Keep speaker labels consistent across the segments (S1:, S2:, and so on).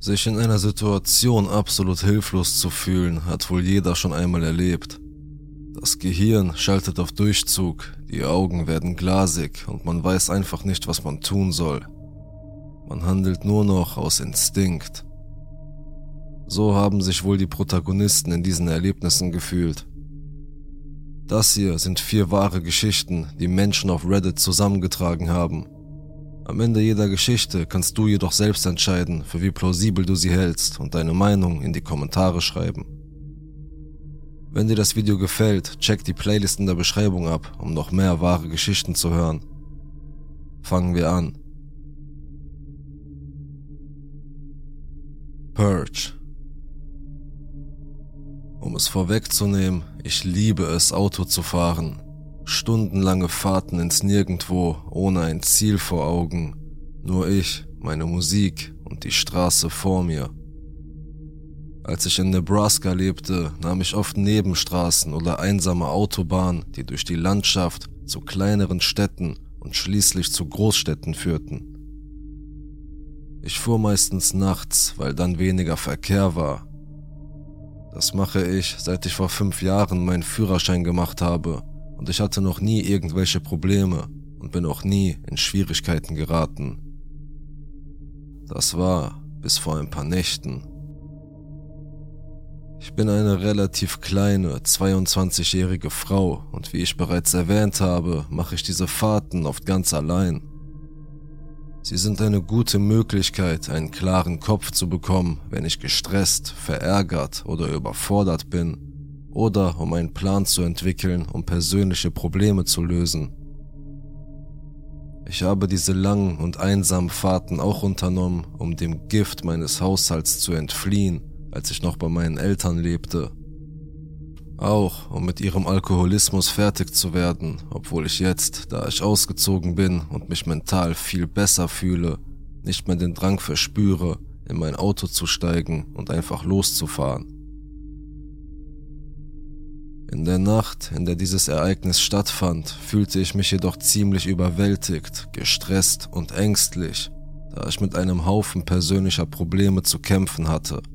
S1: Sich in einer Situation absolut hilflos zu fühlen, hat wohl jeder schon einmal erlebt. Das Gehirn schaltet auf Durchzug, die Augen werden glasig und man weiß einfach nicht, was man tun soll. Man handelt nur noch aus Instinkt. So haben sich wohl die Protagonisten in diesen Erlebnissen gefühlt. Das hier sind vier wahre Geschichten, die Menschen auf Reddit zusammengetragen haben. Am Ende jeder Geschichte kannst du jedoch selbst entscheiden, für wie plausibel du sie hältst und deine Meinung in die Kommentare schreiben. Wenn dir das Video gefällt, check die Playlist in der Beschreibung ab, um noch mehr wahre Geschichten zu hören. Fangen wir an. Purge um es vorwegzunehmen, ich liebe es, Auto zu fahren. Stundenlange Fahrten ins Nirgendwo, ohne ein Ziel vor Augen. Nur ich, meine Musik und die Straße vor mir. Als ich in Nebraska lebte, nahm ich oft Nebenstraßen oder einsame Autobahnen, die durch die Landschaft zu kleineren Städten und schließlich zu Großstädten führten. Ich fuhr meistens nachts, weil dann weniger Verkehr war das mache ich, seit ich vor fünf Jahren meinen Führerschein gemacht habe und ich hatte noch nie irgendwelche Probleme und bin auch nie in Schwierigkeiten geraten. Das war bis vor ein paar Nächten. Ich bin eine relativ kleine, 22-jährige Frau und wie ich bereits erwähnt habe, mache ich diese Fahrten oft ganz allein. Sie sind eine gute Möglichkeit, einen klaren Kopf zu bekommen, wenn ich gestresst, verärgert oder überfordert bin, oder um einen Plan zu entwickeln, um persönliche Probleme zu lösen. Ich habe diese langen und einsamen Fahrten auch unternommen, um dem Gift meines Haushalts zu entfliehen, als ich noch bei meinen Eltern lebte auch um mit ihrem Alkoholismus fertig zu werden, obwohl ich jetzt, da ich ausgezogen bin und mich mental viel besser fühle, nicht mehr den Drang verspüre, in mein Auto zu steigen und einfach loszufahren. In der Nacht, in der dieses Ereignis stattfand, fühlte ich mich jedoch ziemlich überwältigt, gestresst und ängstlich, da ich mit einem Haufen persönlicher Probleme zu kämpfen hatte –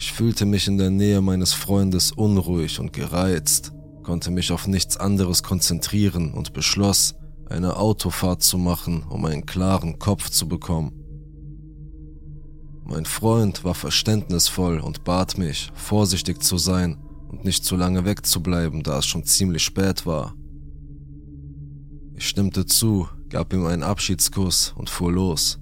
S1: ich fühlte mich in der Nähe meines Freundes unruhig und gereizt, konnte mich auf nichts anderes konzentrieren und beschloss, eine Autofahrt zu machen, um einen klaren Kopf zu bekommen. Mein Freund war verständnisvoll und bat mich, vorsichtig zu sein und nicht zu lange wegzubleiben, da es schon ziemlich spät war. Ich stimmte zu, gab ihm einen Abschiedskuss und fuhr los.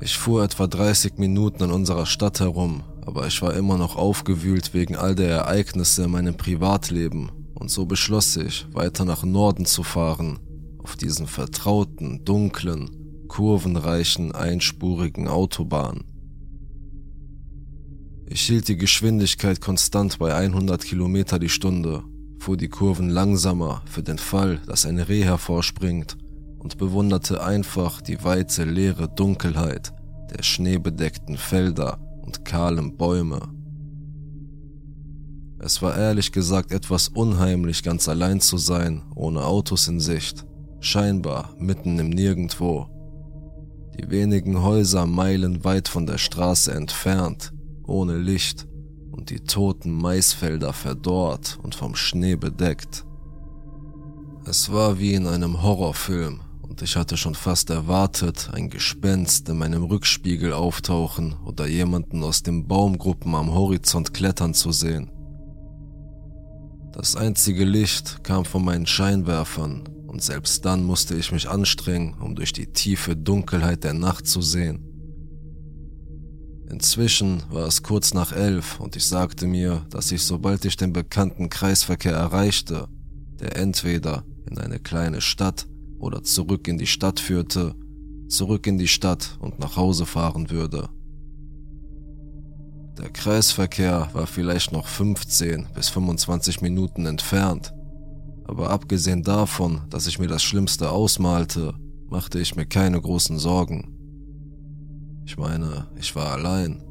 S1: Ich fuhr etwa 30 Minuten in unserer Stadt herum, aber ich war immer noch aufgewühlt wegen all der Ereignisse in meinem Privatleben und so beschloss ich, weiter nach Norden zu fahren, auf diesen vertrauten, dunklen, kurvenreichen, einspurigen Autobahn. Ich hielt die Geschwindigkeit konstant bei 100 Kilometer die Stunde, fuhr die Kurven langsamer für den Fall, dass ein Reh hervorspringt und bewunderte einfach die weite leere Dunkelheit der schneebedeckten Felder und kahlen Bäume. Es war ehrlich gesagt etwas unheimlich, ganz allein zu sein, ohne Autos in Sicht, scheinbar mitten im Nirgendwo. Die wenigen Häuser meilenweit von der Straße entfernt, ohne Licht und die toten Maisfelder verdorrt und vom Schnee bedeckt. Es war wie in einem Horrorfilm, und ich hatte schon fast erwartet, ein Gespenst in meinem Rückspiegel auftauchen oder jemanden aus den Baumgruppen am Horizont klettern zu sehen. Das einzige Licht kam von meinen Scheinwerfern und selbst dann musste ich mich anstrengen, um durch die tiefe Dunkelheit der Nacht zu sehen. Inzwischen war es kurz nach elf und ich sagte mir, dass ich sobald ich den bekannten Kreisverkehr erreichte, der entweder in eine kleine Stadt oder zurück in die Stadt führte, zurück in die Stadt und nach Hause fahren würde. Der Kreisverkehr war vielleicht noch 15 bis 25 Minuten entfernt, aber abgesehen davon, dass ich mir das Schlimmste ausmalte, machte ich mir keine großen Sorgen. Ich meine, ich war allein.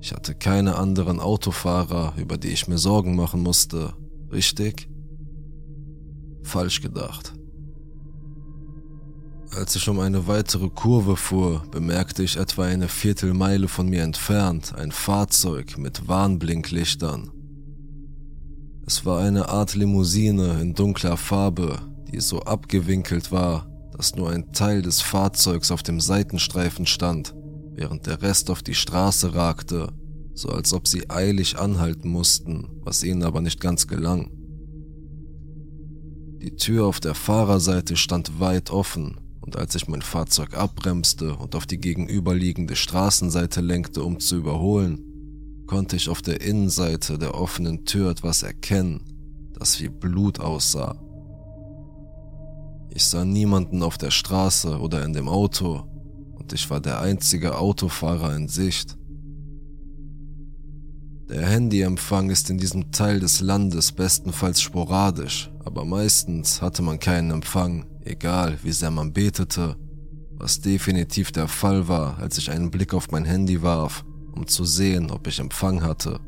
S1: Ich hatte keine anderen Autofahrer, über die ich mir Sorgen machen musste, richtig? Falsch gedacht. Als ich um eine weitere Kurve fuhr, bemerkte ich etwa eine Viertelmeile von mir entfernt ein Fahrzeug mit Warnblinklichtern. Es war eine Art Limousine in dunkler Farbe, die so abgewinkelt war, dass nur ein Teil des Fahrzeugs auf dem Seitenstreifen stand, während der Rest auf die Straße ragte, so als ob sie eilig anhalten mussten, was ihnen aber nicht ganz gelang. Die Tür auf der Fahrerseite stand weit offen, und als ich mein Fahrzeug abbremste und auf die gegenüberliegende Straßenseite lenkte, um zu überholen, konnte ich auf der Innenseite der offenen Tür etwas erkennen, das wie Blut aussah. Ich sah niemanden auf der Straße oder in dem Auto und ich war der einzige Autofahrer in Sicht. Der Handyempfang ist in diesem Teil des Landes bestenfalls sporadisch, aber meistens hatte man keinen Empfang, egal wie sehr man betete, was definitiv der Fall war, als ich einen Blick auf mein Handy warf, um zu sehen, ob ich Empfang hatte.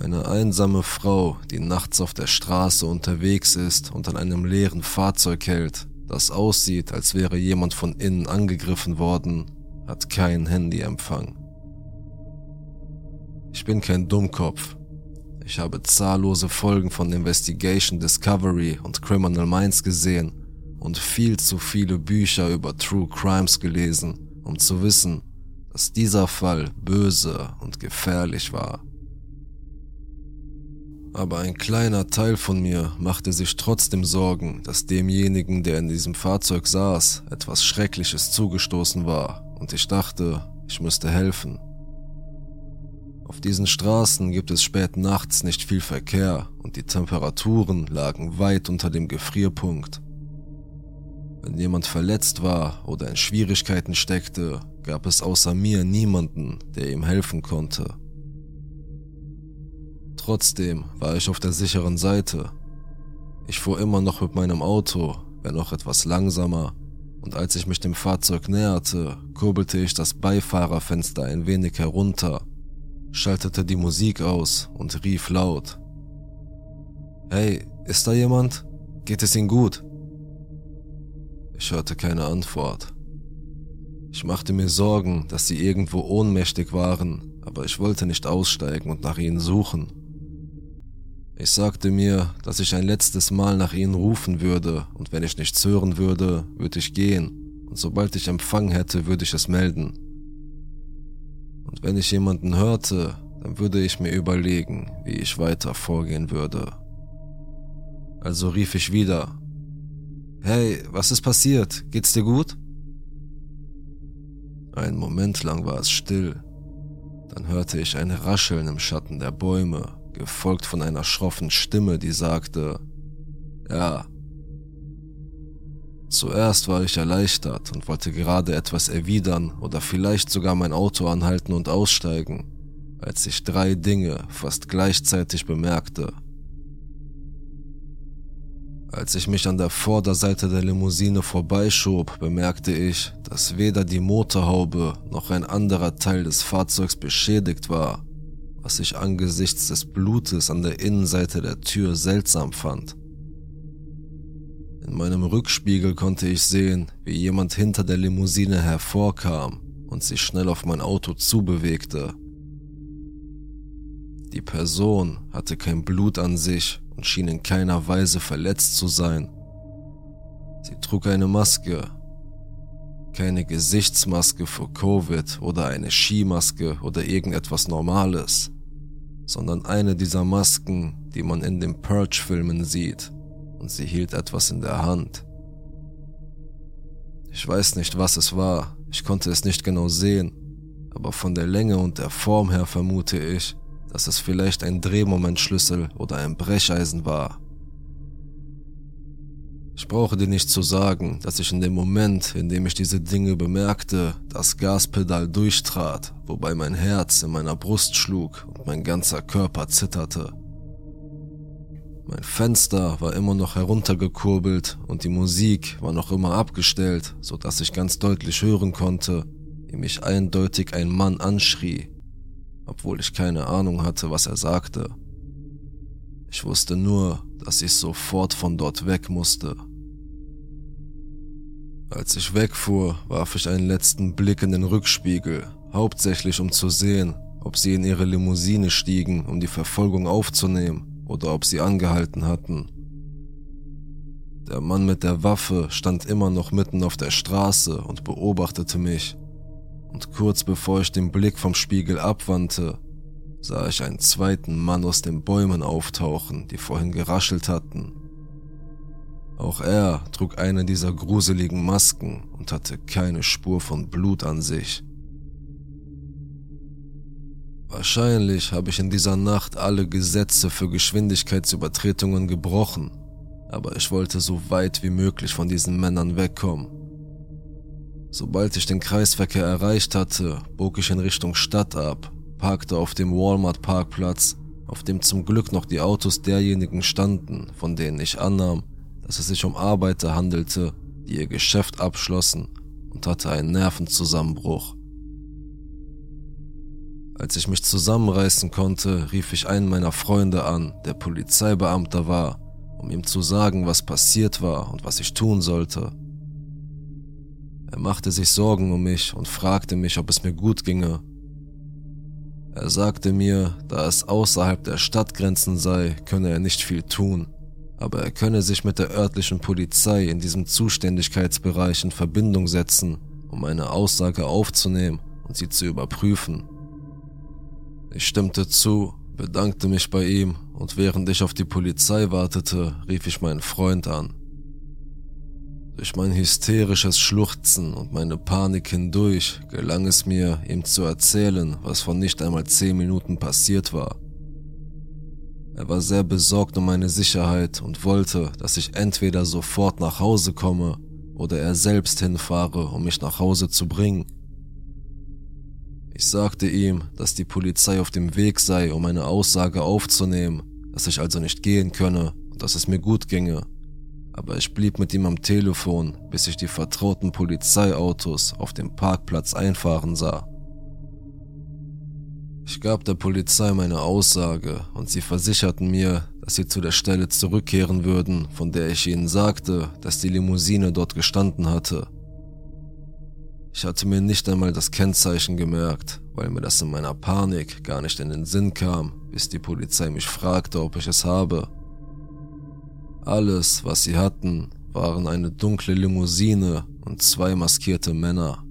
S1: Eine einsame Frau, die nachts auf der Straße unterwegs ist und an einem leeren Fahrzeug hält, das aussieht, als wäre jemand von innen angegriffen worden, hat keinen Handyempfang. Ich bin kein Dummkopf. Ich habe zahllose Folgen von Investigation Discovery und Criminal Minds gesehen und viel zu viele Bücher über True Crimes gelesen, um zu wissen, dass dieser Fall böse und gefährlich war. Aber ein kleiner Teil von mir machte sich trotzdem Sorgen, dass demjenigen, der in diesem Fahrzeug saß, etwas Schreckliches zugestoßen war, und ich dachte, ich müsste helfen. Auf diesen Straßen gibt es spät nachts nicht viel Verkehr und die Temperaturen lagen weit unter dem Gefrierpunkt. Wenn jemand verletzt war oder in Schwierigkeiten steckte, gab es außer mir niemanden, der ihm helfen konnte. Trotzdem war ich auf der sicheren Seite. Ich fuhr immer noch mit meinem Auto, wenn auch etwas langsamer, und als ich mich dem Fahrzeug näherte, kurbelte ich das Beifahrerfenster ein wenig herunter schaltete die Musik aus und rief laut. Hey, ist da jemand? Geht es Ihnen gut? Ich hörte keine Antwort. Ich machte mir Sorgen, dass sie irgendwo ohnmächtig waren, aber ich wollte nicht aussteigen und nach ihnen suchen. Ich sagte mir, dass ich ein letztes Mal nach ihnen rufen würde, und wenn ich nichts hören würde, würde ich gehen, und sobald ich Empfang hätte, würde ich es melden. Und wenn ich jemanden hörte, dann würde ich mir überlegen, wie ich weiter vorgehen würde. Also rief ich wieder. Hey, was ist passiert? Geht's dir gut? Ein Moment lang war es still. Dann hörte ich ein Rascheln im Schatten der Bäume, gefolgt von einer schroffen Stimme, die sagte, ja, Zuerst war ich erleichtert und wollte gerade etwas erwidern oder vielleicht sogar mein Auto anhalten und aussteigen, als ich drei Dinge fast gleichzeitig bemerkte. Als ich mich an der Vorderseite der Limousine vorbeischob, bemerkte ich, dass weder die Motorhaube noch ein anderer Teil des Fahrzeugs beschädigt war, was ich angesichts des Blutes an der Innenseite der Tür seltsam fand. In meinem Rückspiegel konnte ich sehen, wie jemand hinter der Limousine hervorkam und sich schnell auf mein Auto zubewegte. Die Person hatte kein Blut an sich und schien in keiner Weise verletzt zu sein. Sie trug eine Maske, keine Gesichtsmaske für Covid oder eine Skimaske oder irgendetwas Normales, sondern eine dieser Masken, die man in den Purge-Filmen sieht und sie hielt etwas in der Hand. Ich weiß nicht, was es war, ich konnte es nicht genau sehen, aber von der Länge und der Form her vermute ich, dass es vielleicht ein Drehmomentschlüssel oder ein Brecheisen war. Ich brauche dir nicht zu sagen, dass ich in dem Moment, in dem ich diese Dinge bemerkte, das Gaspedal durchtrat, wobei mein Herz in meiner Brust schlug und mein ganzer Körper zitterte. Mein Fenster war immer noch heruntergekurbelt und die Musik war noch immer abgestellt, so dass ich ganz deutlich hören konnte, wie mich eindeutig ein Mann anschrie, obwohl ich keine Ahnung hatte, was er sagte. Ich wusste nur, dass ich sofort von dort weg musste. Als ich wegfuhr, warf ich einen letzten Blick in den Rückspiegel, hauptsächlich um zu sehen, ob sie in ihre Limousine stiegen, um die Verfolgung aufzunehmen, oder ob sie angehalten hatten. Der Mann mit der Waffe stand immer noch mitten auf der Straße und beobachtete mich. Und kurz bevor ich den Blick vom Spiegel abwandte, sah ich einen zweiten Mann aus den Bäumen auftauchen, die vorhin geraschelt hatten. Auch er trug eine dieser gruseligen Masken und hatte keine Spur von Blut an sich. Wahrscheinlich habe ich in dieser Nacht alle Gesetze für Geschwindigkeitsübertretungen gebrochen, aber ich wollte so weit wie möglich von diesen Männern wegkommen. Sobald ich den Kreisverkehr erreicht hatte, bog ich in Richtung Stadt ab, parkte auf dem Walmart-Parkplatz, auf dem zum Glück noch die Autos derjenigen standen, von denen ich annahm, dass es sich um Arbeiter handelte, die ihr Geschäft abschlossen und hatte einen Nervenzusammenbruch. Als ich mich zusammenreißen konnte, rief ich einen meiner Freunde an, der Polizeibeamter war, um ihm zu sagen, was passiert war und was ich tun sollte. Er machte sich Sorgen um mich und fragte mich, ob es mir gut ginge. Er sagte mir, da es außerhalb der Stadtgrenzen sei, könne er nicht viel tun, aber er könne sich mit der örtlichen Polizei in diesem Zuständigkeitsbereich in Verbindung setzen, um eine Aussage aufzunehmen und sie zu überprüfen. Ich stimmte zu, bedankte mich bei ihm und während ich auf die Polizei wartete, rief ich meinen Freund an. Durch mein hysterisches Schluchzen und meine Panik hindurch gelang es mir, ihm zu erzählen, was vor nicht einmal zehn Minuten passiert war. Er war sehr besorgt um meine Sicherheit und wollte, dass ich entweder sofort nach Hause komme oder er selbst hinfahre, um mich nach Hause zu bringen. Ich sagte ihm, dass die Polizei auf dem Weg sei, um eine Aussage aufzunehmen, dass ich also nicht gehen könne und dass es mir gut ginge. Aber ich blieb mit ihm am Telefon, bis ich die vertrauten Polizeiautos auf dem Parkplatz einfahren sah. Ich gab der Polizei meine Aussage und sie versicherten mir, dass sie zu der Stelle zurückkehren würden, von der ich ihnen sagte, dass die Limousine dort gestanden hatte. Ich hatte mir nicht einmal das Kennzeichen gemerkt, weil mir das in meiner Panik gar nicht in den Sinn kam, bis die Polizei mich fragte, ob ich es habe. Alles, was sie hatten, waren eine dunkle Limousine und zwei maskierte Männer.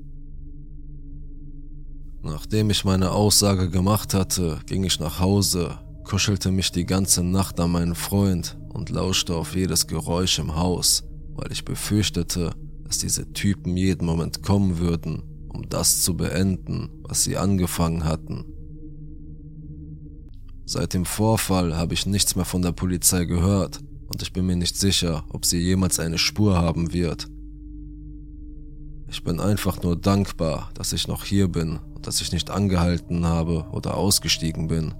S1: Nachdem ich meine Aussage gemacht hatte, ging ich nach Hause, kuschelte mich die ganze Nacht an meinen Freund und lauschte auf jedes Geräusch im Haus, weil ich befürchtete, dass diese Typen jeden Moment kommen würden, um das zu beenden, was sie angefangen hatten. Seit dem Vorfall habe ich nichts mehr von der Polizei gehört und ich bin mir nicht sicher, ob sie jemals eine Spur haben wird. Ich bin einfach nur dankbar, dass ich noch hier bin und dass ich nicht angehalten habe oder ausgestiegen bin.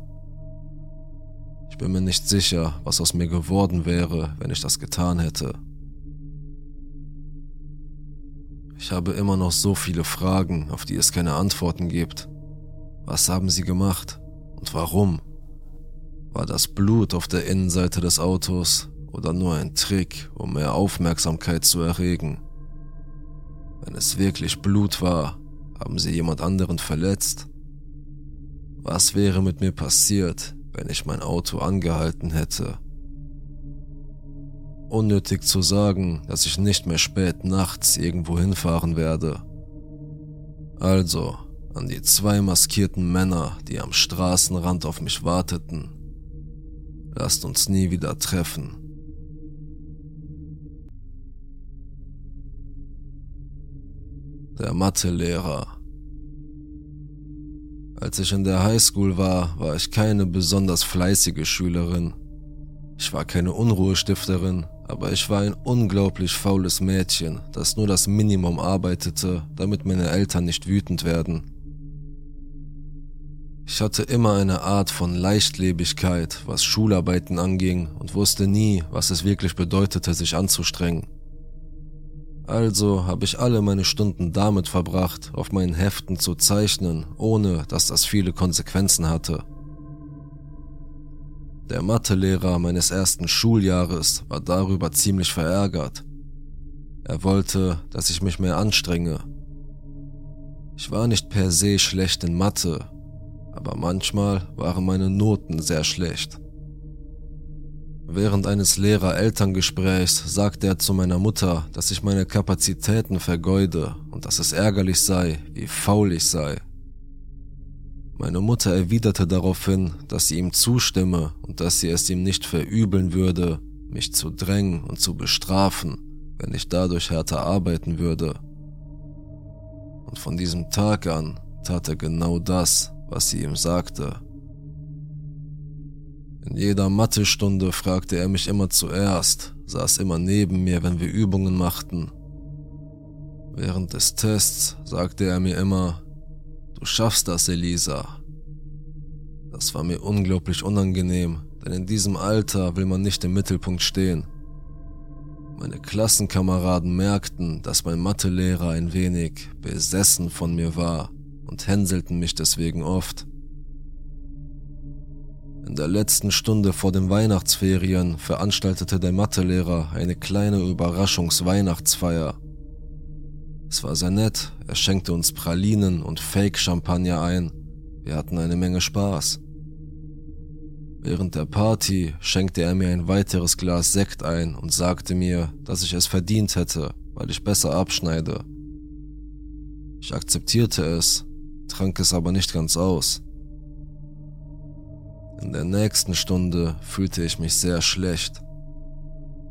S1: Ich bin mir nicht sicher, was aus mir geworden wäre, wenn ich das getan hätte. Ich habe immer noch so viele Fragen, auf die es keine Antworten gibt. Was haben sie gemacht und warum? War das Blut auf der Innenseite des Autos oder nur ein Trick, um mehr Aufmerksamkeit zu erregen? Wenn es wirklich Blut war, haben sie jemand anderen verletzt? Was wäre mit mir passiert, wenn ich mein Auto angehalten hätte Unnötig zu sagen, dass ich nicht mehr spät nachts irgendwo hinfahren werde. Also, an die zwei maskierten Männer, die am Straßenrand auf mich warteten. Lasst uns nie wieder treffen. Der Mathelehrer. Als ich in der Highschool war, war ich keine besonders fleißige Schülerin. Ich war keine Unruhestifterin, aber ich war ein unglaublich faules Mädchen, das nur das Minimum arbeitete, damit meine Eltern nicht wütend werden. Ich hatte immer eine Art von Leichtlebigkeit, was Schularbeiten anging und wusste nie, was es wirklich bedeutete, sich anzustrengen. Also habe ich alle meine Stunden damit verbracht, auf meinen Heften zu zeichnen, ohne dass das viele Konsequenzen hatte. Der Mathelehrer meines ersten Schuljahres war darüber ziemlich verärgert. Er wollte, dass ich mich mehr anstrenge. Ich war nicht per se schlecht in Mathe, aber manchmal waren meine Noten sehr schlecht. Während eines Lehrer-Elterngesprächs sagte er zu meiner Mutter, dass ich meine Kapazitäten vergeude und dass es ärgerlich sei, wie faul ich sei. Meine Mutter erwiderte daraufhin, dass sie ihm zustimme und dass sie es ihm nicht verübeln würde, mich zu drängen und zu bestrafen, wenn ich dadurch härter arbeiten würde. Und von diesem Tag an tat er genau das, was sie ihm sagte. In jeder Mathestunde fragte er mich immer zuerst, saß immer neben mir, wenn wir Übungen machten. Während des Tests sagte er mir immer, du schaffst das, Elisa. Das war mir unglaublich unangenehm, denn in diesem Alter will man nicht im Mittelpunkt stehen. Meine Klassenkameraden merkten, dass mein Mathelehrer ein wenig besessen von mir war und hänselten mich deswegen oft. In der letzten Stunde vor den Weihnachtsferien veranstaltete der Mathelehrer eine kleine Überraschungsweihnachtsfeier. Es war sehr nett, er schenkte uns Pralinen und Fake-Champagner ein. Wir hatten eine Menge Spaß. Während der Party schenkte er mir ein weiteres Glas Sekt ein und sagte mir, dass ich es verdient hätte, weil ich besser abschneide. Ich akzeptierte es, trank es aber nicht ganz aus. In der nächsten Stunde fühlte ich mich sehr schlecht.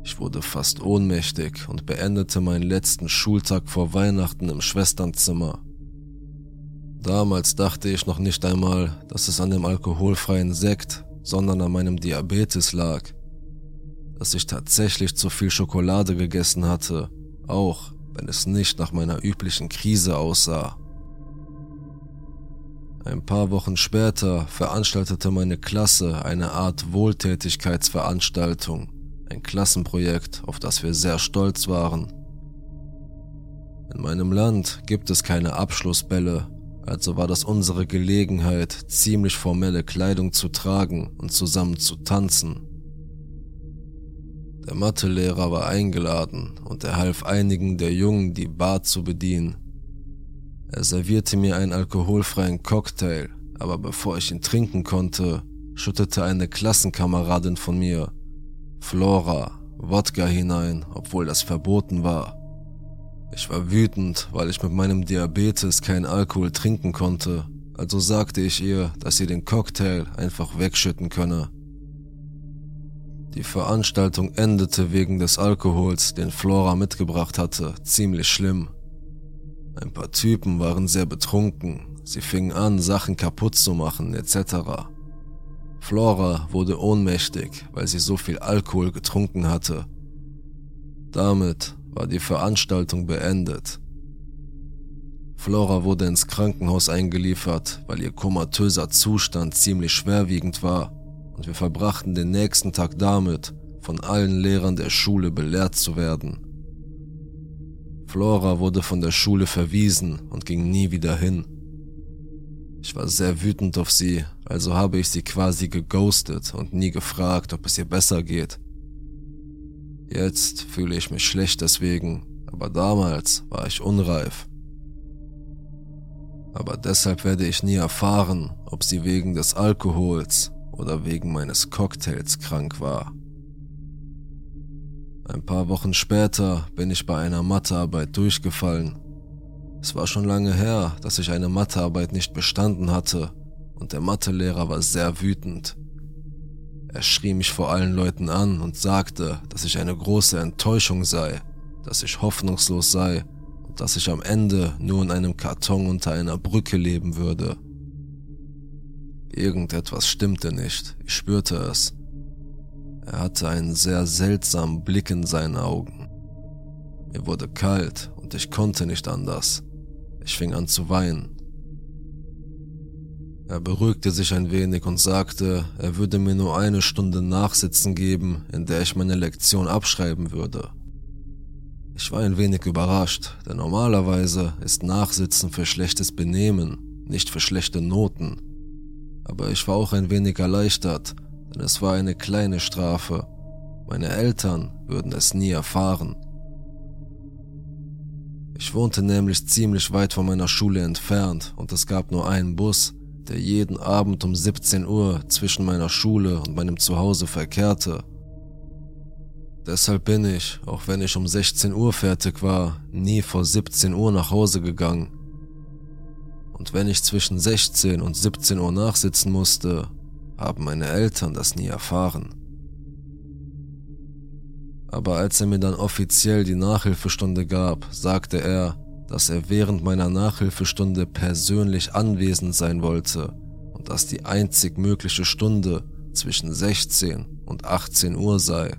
S1: Ich wurde fast ohnmächtig und beendete meinen letzten Schultag vor Weihnachten im Schwesternzimmer. Damals dachte ich noch nicht einmal, dass es an dem alkoholfreien Sekt, sondern an meinem Diabetes lag. Dass ich tatsächlich zu viel Schokolade gegessen hatte, auch wenn es nicht nach meiner üblichen Krise aussah. Ein paar Wochen später veranstaltete meine Klasse eine Art Wohltätigkeitsveranstaltung, ein Klassenprojekt, auf das wir sehr stolz waren. In meinem Land gibt es keine Abschlussbälle, also war das unsere Gelegenheit, ziemlich formelle Kleidung zu tragen und zusammen zu tanzen. Der Mathelehrer war eingeladen und er half einigen der Jungen, die Bar zu bedienen. Er servierte mir einen alkoholfreien Cocktail, aber bevor ich ihn trinken konnte, schüttete eine Klassenkameradin von mir, Flora, Wodka hinein, obwohl das verboten war. Ich war wütend, weil ich mit meinem Diabetes keinen Alkohol trinken konnte, also sagte ich ihr, dass sie den Cocktail einfach wegschütten könne. Die Veranstaltung endete wegen des Alkohols, den Flora mitgebracht hatte, ziemlich schlimm. Ein paar Typen waren sehr betrunken, sie fingen an, Sachen kaputt zu machen, etc. Flora wurde ohnmächtig, weil sie so viel Alkohol getrunken hatte. Damit war die Veranstaltung beendet. Flora wurde ins Krankenhaus eingeliefert, weil ihr komatöser Zustand ziemlich schwerwiegend war und wir verbrachten den nächsten Tag damit, von allen Lehrern der Schule belehrt zu werden. Flora wurde von der Schule verwiesen und ging nie wieder hin. Ich war sehr wütend auf sie, also habe ich sie quasi geghostet und nie gefragt, ob es ihr besser geht. Jetzt fühle ich mich schlecht deswegen, aber damals war ich unreif. Aber deshalb werde ich nie erfahren, ob sie wegen des Alkohols oder wegen meines Cocktails krank war. Ein paar Wochen später bin ich bei einer Mathearbeit durchgefallen. Es war schon lange her, dass ich eine Mathearbeit nicht bestanden hatte und der Mathelehrer war sehr wütend. Er schrie mich vor allen Leuten an und sagte, dass ich eine große Enttäuschung sei, dass ich hoffnungslos sei und dass ich am Ende nur in einem Karton unter einer Brücke leben würde. Irgendetwas stimmte nicht, ich spürte es. Er hatte einen sehr seltsamen Blick in seinen Augen. Mir wurde kalt und ich konnte nicht anders. Ich fing an zu weinen. Er beruhigte sich ein wenig und sagte, er würde mir nur eine Stunde Nachsitzen geben, in der ich meine Lektion abschreiben würde. Ich war ein wenig überrascht, denn normalerweise ist Nachsitzen für schlechtes Benehmen, nicht für schlechte Noten. Aber ich war auch ein wenig erleichtert, denn es war eine kleine Strafe. Meine Eltern würden es nie erfahren. Ich wohnte nämlich ziemlich weit von meiner Schule entfernt und es gab nur einen Bus, der jeden Abend um 17 Uhr zwischen meiner Schule und meinem Zuhause verkehrte. Deshalb bin ich, auch wenn ich um 16 Uhr fertig war, nie vor 17 Uhr nach Hause gegangen. Und wenn ich zwischen 16 und 17 Uhr nachsitzen musste, haben meine Eltern das nie erfahren. Aber als er mir dann offiziell die Nachhilfestunde gab, sagte er, dass er während meiner Nachhilfestunde persönlich anwesend sein wollte und dass die einzig mögliche Stunde zwischen 16 und 18 Uhr sei.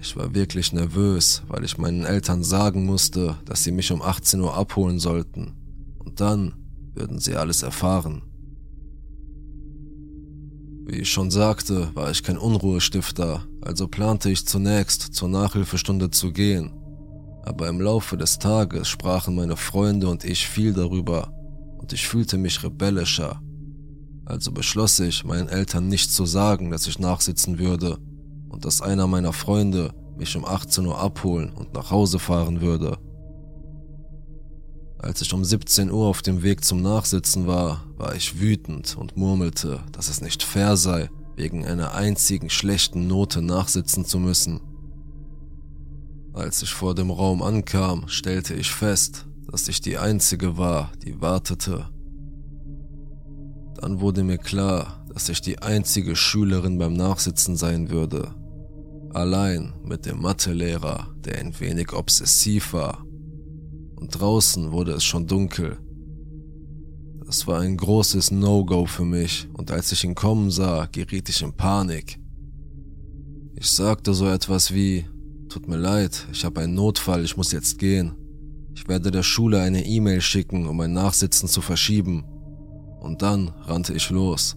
S1: Ich war wirklich nervös, weil ich meinen Eltern sagen musste, dass sie mich um 18 Uhr abholen sollten. Und dann würden sie alles erfahren. Wie ich schon sagte, war ich kein Unruhestifter, also plante ich zunächst zur Nachhilfestunde zu gehen. Aber im Laufe des Tages sprachen meine Freunde und ich viel darüber und ich fühlte mich rebellischer. Also beschloss ich, meinen Eltern nicht zu sagen, dass ich nachsitzen würde und dass einer meiner Freunde mich um 18 Uhr abholen und nach Hause fahren würde. Als ich um 17 Uhr auf dem Weg zum Nachsitzen war, war ich wütend und murmelte, dass es nicht fair sei, wegen einer einzigen schlechten Note nachsitzen zu müssen. Als ich vor dem Raum ankam, stellte ich fest, dass ich die Einzige war, die wartete. Dann wurde mir klar, dass ich die einzige Schülerin beim Nachsitzen sein würde. Allein mit dem Mathelehrer, der ein wenig obsessiv war. Und draußen wurde es schon dunkel. Das war ein großes No-Go für mich und als ich ihn kommen sah, geriet ich in Panik. Ich sagte so etwas wie, tut mir leid, ich habe einen Notfall, ich muss jetzt gehen. Ich werde der Schule eine E-Mail schicken, um mein Nachsitzen zu verschieben. Und dann rannte ich los.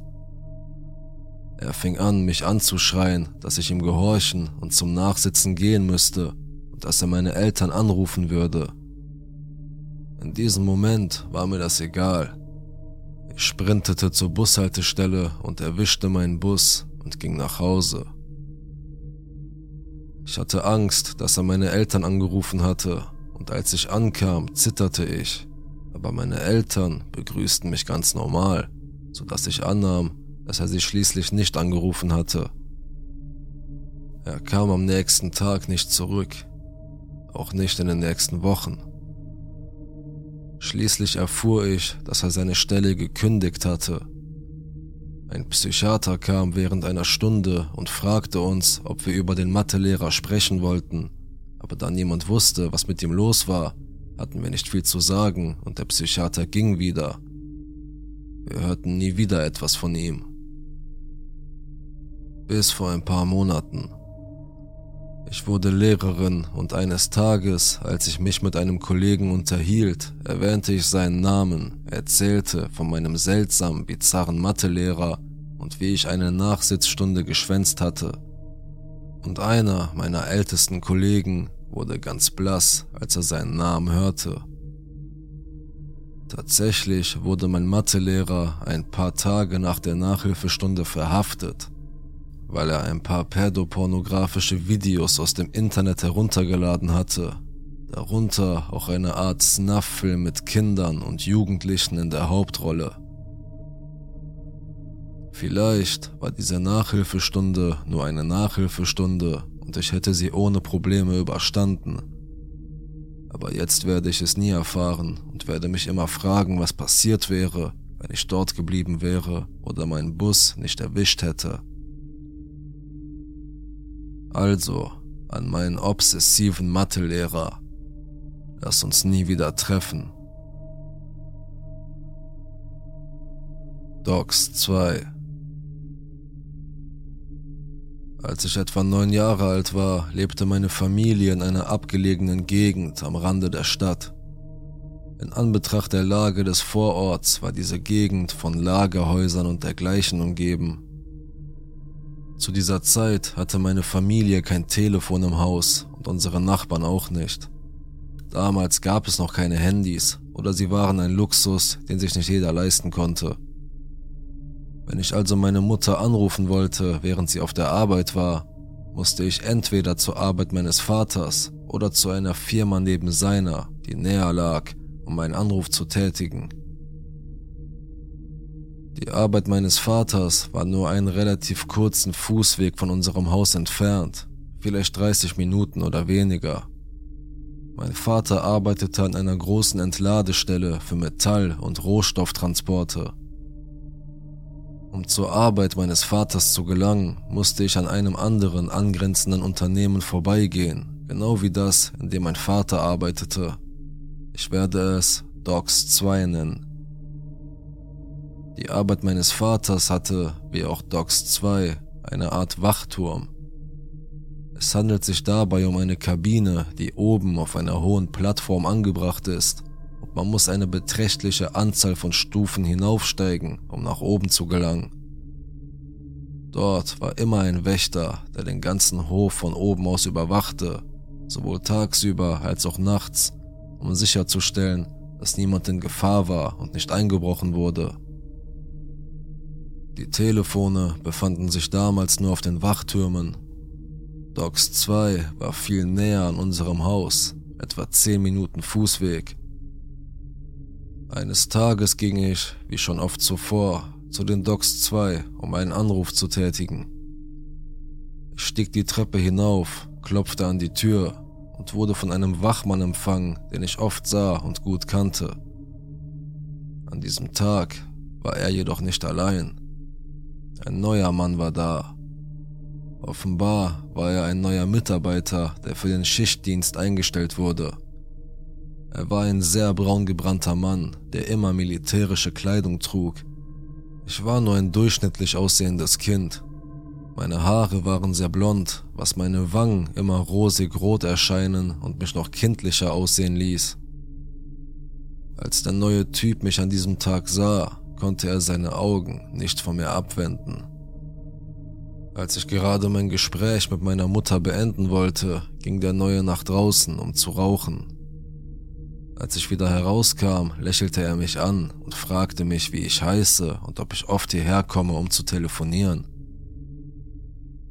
S1: Er fing an, mich anzuschreien, dass ich ihm gehorchen und zum Nachsitzen gehen müsste und dass er meine Eltern anrufen würde. In diesem Moment war mir das egal. Ich sprintete zur Bushaltestelle und erwischte meinen Bus und ging nach Hause. Ich hatte Angst, dass er meine Eltern angerufen hatte, und als ich ankam, zitterte ich, aber meine Eltern begrüßten mich ganz normal, so dass ich annahm, dass er sie schließlich nicht angerufen hatte. Er kam am nächsten Tag nicht zurück, auch nicht in den nächsten Wochen. Schließlich erfuhr ich, dass er seine Stelle gekündigt hatte. Ein Psychiater kam während einer Stunde und fragte uns, ob wir über den Mathelehrer sprechen wollten, aber da niemand wusste, was mit ihm los war, hatten wir nicht viel zu sagen und der Psychiater ging wieder. Wir hörten nie wieder etwas von ihm. Bis vor ein paar Monaten. Ich wurde Lehrerin und eines Tages, als ich mich mit einem Kollegen unterhielt, erwähnte ich seinen Namen, erzählte von meinem seltsamen, bizarren Mathelehrer und wie ich eine Nachsitzstunde geschwänzt hatte. Und einer meiner ältesten Kollegen wurde ganz blass, als er seinen Namen hörte. Tatsächlich wurde mein Mathelehrer ein paar Tage nach der Nachhilfestunde verhaftet weil er ein paar pädopornografische Videos aus dem Internet heruntergeladen hatte, darunter auch eine Art Snuff-Film mit Kindern und Jugendlichen in der Hauptrolle. Vielleicht war diese Nachhilfestunde nur eine Nachhilfestunde und ich hätte sie ohne Probleme überstanden. Aber jetzt werde ich es nie erfahren und werde mich immer fragen, was passiert wäre, wenn ich dort geblieben wäre oder meinen Bus nicht erwischt hätte. Also, an meinen obsessiven Mathelehrer. Lass uns nie wieder treffen. Docs 2 Als ich etwa neun Jahre alt war, lebte meine Familie in einer abgelegenen Gegend am Rande der Stadt. In Anbetracht der Lage des Vororts war diese Gegend von Lagerhäusern und dergleichen umgeben zu dieser Zeit hatte meine Familie kein Telefon im Haus und unsere Nachbarn auch nicht. Damals gab es noch keine Handys oder sie waren ein Luxus, den sich nicht jeder leisten konnte. Wenn ich also meine Mutter anrufen wollte, während sie auf der Arbeit war, musste ich entweder zur Arbeit meines Vaters oder zu einer Firma neben seiner, die näher lag, um einen Anruf zu tätigen. Die Arbeit meines Vaters war nur einen relativ kurzen Fußweg von unserem Haus entfernt, vielleicht 30 Minuten oder weniger. Mein Vater arbeitete an einer großen Entladestelle für Metall- und Rohstofftransporte. Um zur Arbeit meines Vaters zu gelangen, musste ich an einem anderen angrenzenden Unternehmen vorbeigehen, genau wie das, in dem mein Vater arbeitete. Ich werde es Docs 2 nennen. Die Arbeit meines Vaters hatte, wie auch Docs 2, eine Art Wachturm. Es handelt sich dabei um eine Kabine, die oben auf einer hohen Plattform angebracht ist und man muss eine beträchtliche Anzahl von Stufen hinaufsteigen, um nach oben zu gelangen. Dort war immer ein Wächter, der den ganzen Hof von oben aus überwachte, sowohl tagsüber als auch nachts, um sicherzustellen, dass niemand in Gefahr war und nicht eingebrochen wurde. Die Telefone befanden sich damals nur auf den Wachtürmen. Docks 2 war viel näher an unserem Haus, etwa 10 Minuten Fußweg. Eines Tages ging ich, wie schon oft zuvor, zu den Docks 2, um einen Anruf zu tätigen. Ich stieg die Treppe hinauf, klopfte an die Tür und wurde von einem Wachmann empfangen, den ich oft sah und gut kannte. An diesem Tag war er jedoch nicht allein. Ein neuer Mann war da. Offenbar war er ein neuer Mitarbeiter, der für den Schichtdienst eingestellt wurde. Er war ein sehr braun gebrannter Mann, der immer militärische Kleidung trug. Ich war nur ein durchschnittlich aussehendes Kind. Meine Haare waren sehr blond, was meine Wangen immer rosig rot erscheinen und mich noch kindlicher aussehen ließ. Als der neue Typ mich an diesem Tag sah, konnte er seine Augen nicht von mir abwenden. Als ich gerade mein Gespräch mit meiner Mutter beenden wollte, ging der Neue nach draußen, um zu rauchen. Als ich wieder herauskam, lächelte er mich an und fragte mich, wie ich heiße und ob ich oft hierher komme, um zu telefonieren.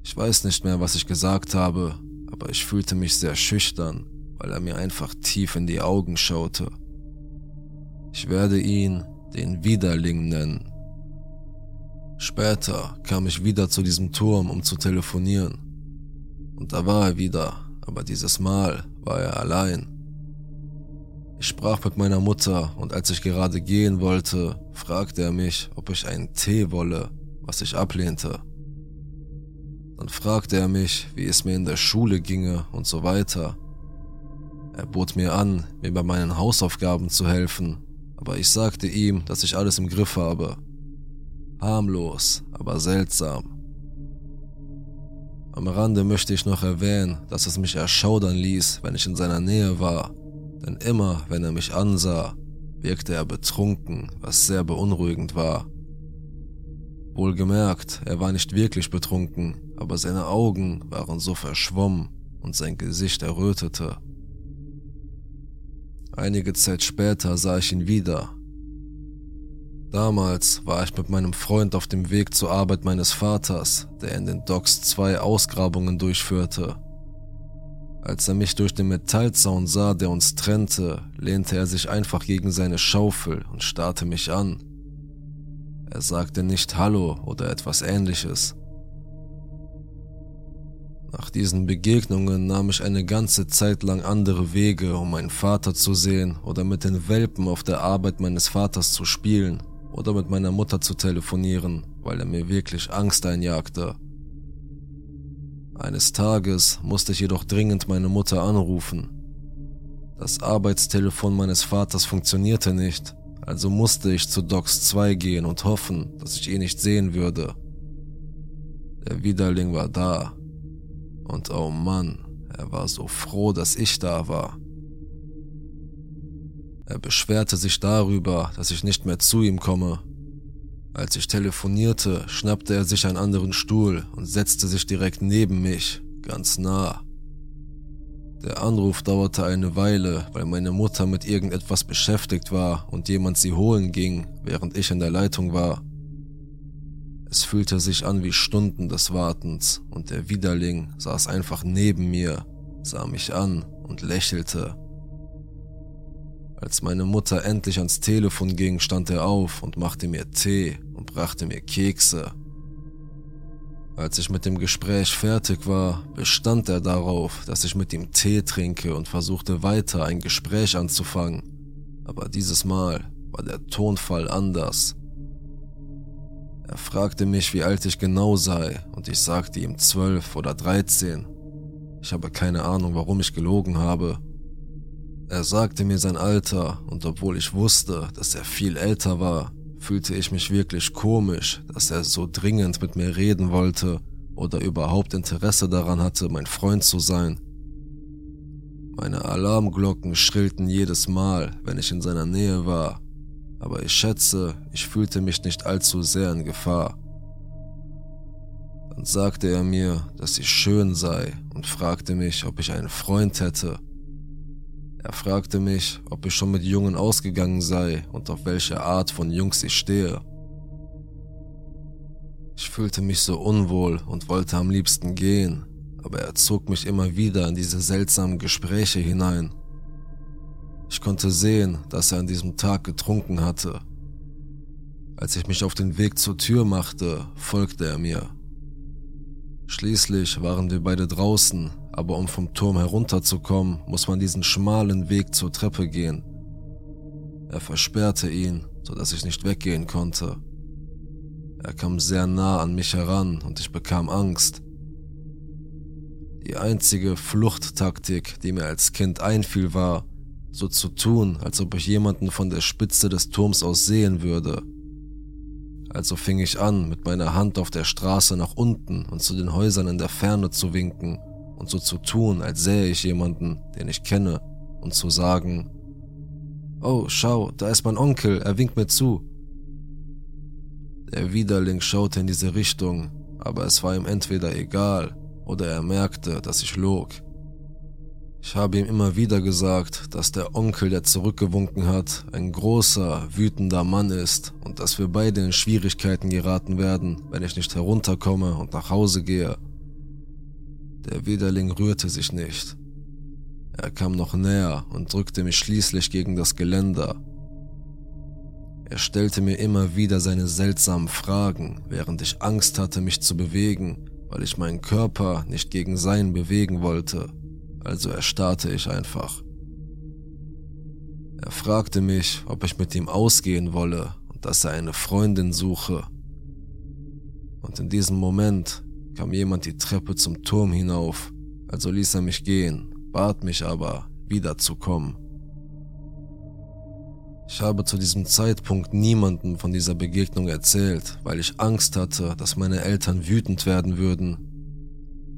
S1: Ich weiß nicht mehr, was ich gesagt habe, aber ich fühlte mich sehr schüchtern, weil er mir einfach tief in die Augen schaute. Ich werde ihn den Widerling nennen. Später kam ich wieder zu diesem Turm, um zu telefonieren. Und da war er wieder, aber dieses Mal war er allein. Ich sprach mit meiner Mutter und als ich gerade gehen wollte, fragte er mich, ob ich einen Tee wolle, was ich ablehnte. Dann fragte er mich, wie es mir in der Schule ginge und so weiter. Er bot mir an, mir bei meinen Hausaufgaben zu helfen aber ich sagte ihm, dass ich alles im Griff habe. Harmlos, aber seltsam. Am Rande möchte ich noch erwähnen, dass es mich erschaudern ließ, wenn ich in seiner Nähe war, denn immer, wenn er mich ansah, wirkte er betrunken, was sehr beunruhigend war. Wohlgemerkt, er war nicht wirklich betrunken, aber seine Augen waren so verschwommen und sein Gesicht errötete. Einige Zeit später sah ich ihn wieder. Damals war ich mit meinem Freund auf dem Weg zur Arbeit meines Vaters, der in den Docks zwei Ausgrabungen durchführte. Als er mich durch den Metallzaun sah, der uns trennte, lehnte er sich einfach gegen seine Schaufel und starrte mich an. Er sagte nicht Hallo oder etwas ähnliches. Nach diesen Begegnungen nahm ich eine ganze Zeit lang andere Wege, um meinen Vater zu sehen oder mit den Welpen auf der Arbeit meines Vaters zu spielen oder mit meiner Mutter zu telefonieren, weil er mir wirklich Angst einjagte. Eines Tages musste ich jedoch dringend meine Mutter anrufen. Das Arbeitstelefon meines Vaters funktionierte nicht, also musste ich zu Docs 2 gehen und hoffen, dass ich ihn nicht sehen würde. Der Widerling war da, und oh Mann, er war so froh, dass ich da war. Er beschwerte sich darüber, dass ich nicht mehr zu ihm komme. Als ich telefonierte, schnappte er sich einen anderen Stuhl und setzte sich direkt neben mich, ganz nah. Der Anruf dauerte eine Weile, weil meine Mutter mit irgendetwas beschäftigt war und jemand sie holen ging, während ich in der Leitung war. Es fühlte sich an wie Stunden des Wartens und der Widerling saß einfach neben mir, sah mich an und lächelte. Als meine Mutter endlich ans Telefon ging, stand er auf und machte mir Tee und brachte mir Kekse. Als ich mit dem Gespräch fertig war, bestand er darauf, dass ich mit ihm Tee trinke und versuchte weiter ein Gespräch anzufangen. Aber dieses Mal war der Tonfall anders. Er fragte mich, wie alt ich genau sei, und ich sagte ihm zwölf oder dreizehn. Ich habe keine Ahnung, warum ich gelogen habe. Er sagte mir sein Alter, und obwohl ich wusste, dass er viel älter war, fühlte ich mich wirklich komisch, dass er so dringend mit mir reden wollte oder überhaupt Interesse daran hatte, mein Freund zu sein. Meine Alarmglocken schrillten jedes Mal, wenn ich in seiner Nähe war, aber ich schätze, ich fühlte mich nicht allzu sehr in Gefahr. Dann sagte er mir, dass ich schön sei und fragte mich, ob ich einen Freund hätte. Er fragte mich, ob ich schon mit Jungen ausgegangen sei und auf welche Art von Jungs ich stehe. Ich fühlte mich so unwohl und wollte am liebsten gehen, aber er zog mich immer wieder in diese seltsamen Gespräche hinein. Ich konnte sehen, dass er an diesem Tag getrunken hatte. Als ich mich auf den Weg zur Tür machte, folgte er mir. Schließlich waren wir beide draußen, aber um vom Turm herunterzukommen, muss man diesen schmalen Weg zur Treppe gehen. Er versperrte ihn, so dass ich nicht weggehen konnte. Er kam sehr nah an mich heran und ich bekam Angst. Die einzige Fluchttaktik, die mir als Kind einfiel, war, so zu tun, als ob ich jemanden von der Spitze des Turms aus sehen würde. Also fing ich an, mit meiner Hand auf der Straße nach unten und zu den Häusern in der Ferne zu winken und so zu tun, als sähe ich jemanden, den ich kenne, und zu sagen, Oh, schau, da ist mein Onkel, er winkt mir zu. Der Widerling schaute in diese Richtung, aber es war ihm entweder egal oder er merkte, dass ich log. Ich habe ihm immer wieder gesagt, dass der Onkel, der zurückgewunken hat, ein großer, wütender Mann ist und dass wir beide in Schwierigkeiten geraten werden, wenn ich nicht herunterkomme und nach Hause gehe. Der Widerling rührte sich nicht. Er kam noch näher und drückte mich schließlich gegen das Geländer. Er stellte mir immer wieder seine seltsamen Fragen, während ich Angst hatte, mich zu bewegen, weil ich meinen Körper nicht gegen seinen bewegen wollte also erstarrte ich einfach. Er fragte mich, ob ich mit ihm ausgehen wolle und dass er eine Freundin suche. Und in diesem Moment kam jemand die Treppe zum Turm hinauf, also ließ er mich gehen, bat mich aber, wiederzukommen. Ich habe zu diesem Zeitpunkt niemandem von dieser Begegnung erzählt, weil ich Angst hatte, dass meine Eltern wütend werden würden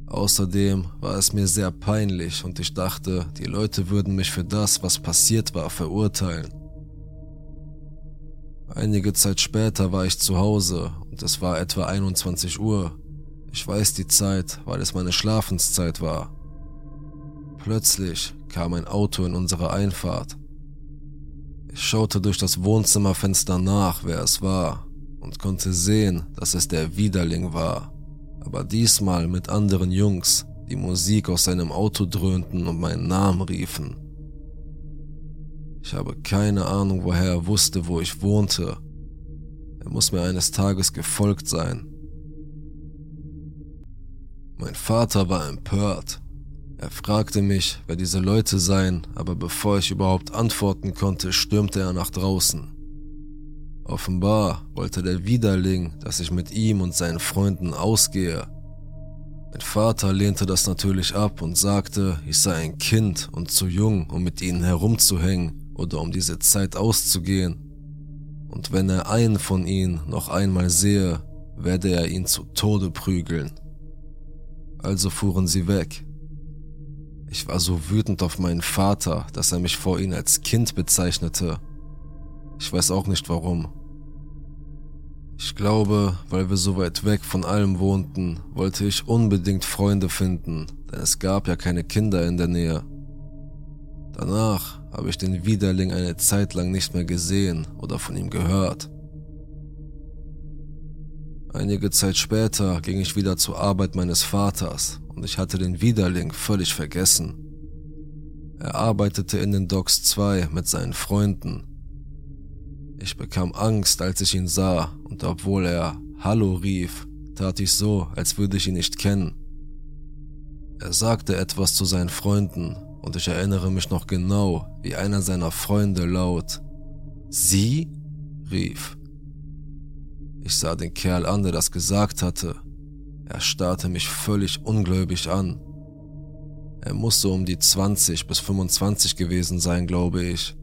S1: Außerdem war es mir sehr peinlich und ich dachte, die Leute würden mich für das, was passiert war, verurteilen. Einige Zeit später war ich zu Hause und es war etwa 21 Uhr. Ich weiß die Zeit, weil es meine Schlafenszeit war. Plötzlich kam ein Auto in unsere Einfahrt. Ich schaute durch das Wohnzimmerfenster nach, wer es war, und konnte sehen, dass es der Widerling war aber diesmal mit anderen Jungs, die Musik aus seinem Auto dröhnten und meinen Namen riefen. Ich habe keine Ahnung, woher er wusste, wo ich wohnte. Er muss mir eines Tages gefolgt sein. Mein Vater war empört. Er fragte mich, wer diese Leute seien, aber bevor ich überhaupt antworten konnte, stürmte er nach draußen. Offenbar wollte der Widerling, dass ich mit ihm und seinen Freunden ausgehe. Mein Vater lehnte das natürlich ab und sagte, ich sei ein Kind und zu jung, um mit ihnen herumzuhängen oder um diese Zeit auszugehen. Und wenn er einen von ihnen noch einmal sehe, werde er ihn zu Tode prügeln. Also fuhren sie weg. Ich war so wütend auf meinen Vater, dass er mich vor ihn als Kind bezeichnete ich weiß auch nicht warum. Ich glaube, weil wir so weit weg von allem wohnten, wollte ich unbedingt Freunde finden, denn es gab ja keine Kinder in der Nähe. Danach habe ich den Widerling eine Zeit lang nicht mehr gesehen oder von ihm gehört. Einige Zeit später ging ich wieder zur Arbeit meines Vaters und ich hatte den Widerling völlig vergessen. Er arbeitete in den Docks 2 mit seinen Freunden. Ich bekam Angst, als ich ihn sah, und obwohl er Hallo rief, tat ich so, als würde ich ihn nicht kennen. Er sagte etwas zu seinen Freunden, und ich erinnere mich noch genau, wie einer seiner Freunde laut Sie? rief. Ich sah den Kerl an, der das gesagt hatte. Er starrte mich völlig ungläubig an. Er musste um die 20 bis 25 gewesen sein, glaube ich.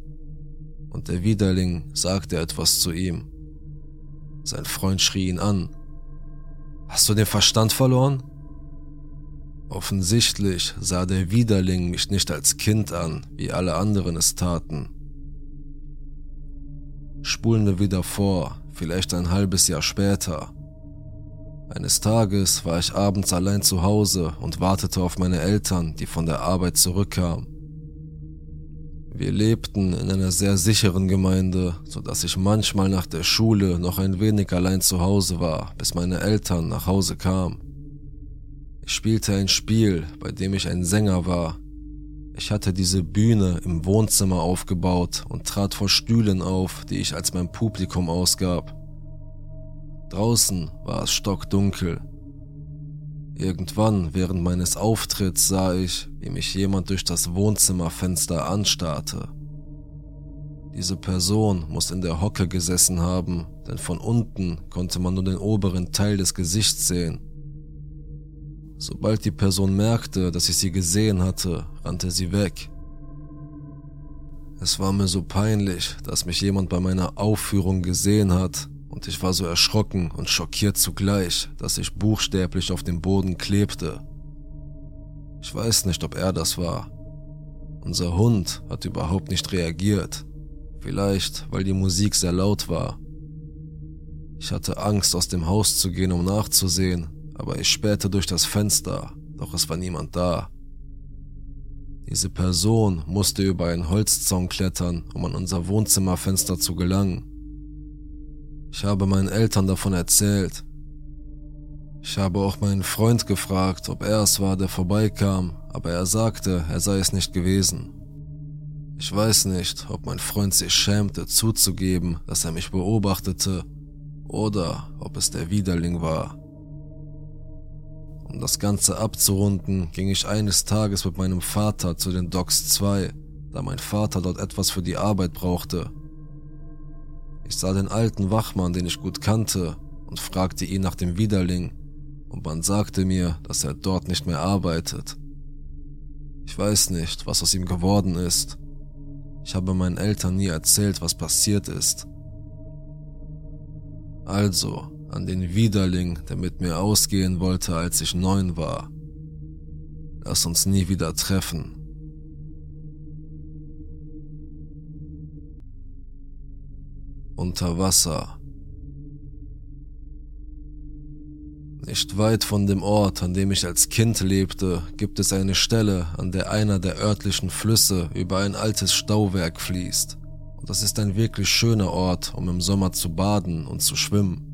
S1: Und der Widerling sagte etwas zu ihm. Sein Freund schrie ihn an. Hast du den Verstand verloren? Offensichtlich sah der Widerling mich nicht als Kind an, wie alle anderen es taten. Spulen wir wieder vor, vielleicht ein halbes Jahr später. Eines Tages war ich abends allein zu Hause und wartete auf meine Eltern, die von der Arbeit zurückkamen. Wir lebten in einer sehr sicheren Gemeinde, so dass ich manchmal nach der Schule noch ein wenig allein zu Hause war, bis meine Eltern nach Hause kamen. Ich spielte ein Spiel, bei dem ich ein Sänger war, ich hatte diese Bühne im Wohnzimmer aufgebaut und trat vor Stühlen auf, die ich als mein Publikum ausgab. Draußen war es stockdunkel. Irgendwann während meines Auftritts sah ich, wie mich jemand durch das Wohnzimmerfenster anstarrte. Diese Person muss in der Hocke gesessen haben, denn von unten konnte man nur den oberen Teil des Gesichts sehen. Sobald die Person merkte, dass ich sie gesehen hatte, rannte sie weg. Es war mir so peinlich, dass mich jemand bei meiner Aufführung gesehen hat, und ich war so erschrocken und schockiert zugleich, dass ich buchstäblich auf dem Boden klebte. Ich weiß nicht, ob er das war. Unser Hund hat überhaupt nicht reagiert, vielleicht weil die Musik sehr laut war. Ich hatte Angst, aus dem Haus zu gehen, um nachzusehen, aber ich spähte durch das Fenster, doch es war niemand da. Diese Person musste über einen Holzzaun klettern, um an unser Wohnzimmerfenster zu gelangen. Ich habe meinen Eltern davon erzählt. Ich habe auch meinen Freund gefragt, ob er es war, der vorbeikam, aber er sagte, er sei es nicht gewesen. Ich weiß nicht, ob mein Freund sich schämte zuzugeben, dass er mich beobachtete, oder ob es der Widerling war. Um das Ganze abzurunden, ging ich eines Tages mit meinem Vater zu den Docks 2, da mein Vater dort etwas für die Arbeit brauchte. Ich sah den alten Wachmann, den ich gut kannte, und fragte ihn nach dem Widerling, und man sagte mir, dass er dort nicht mehr arbeitet. Ich weiß nicht, was aus ihm geworden ist. Ich habe meinen Eltern nie erzählt, was passiert ist. Also, an den Widerling, der mit mir ausgehen wollte, als ich neun war. Lass uns nie wieder treffen. Unter Wasser. Nicht weit von dem Ort, an dem ich als Kind lebte, gibt es eine Stelle, an der einer der örtlichen Flüsse über ein altes Stauwerk fließt. Und das ist ein wirklich schöner Ort, um im Sommer zu baden und zu schwimmen.